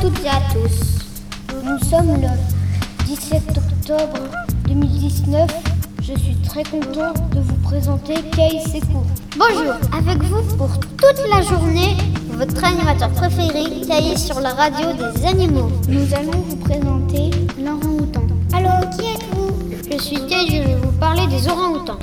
toutes et à tous. Nous sommes le 17 octobre 2019. Je suis très content de vous présenter Kay Sekou. Bonjour, avec vous pour toute la journée, votre animateur préféré, Kay sur la radio des animaux. Nous allons vous présenter l'orang-outan. Alors, qui êtes-vous? Je suis Kay, je vais vous parler des orang-outans.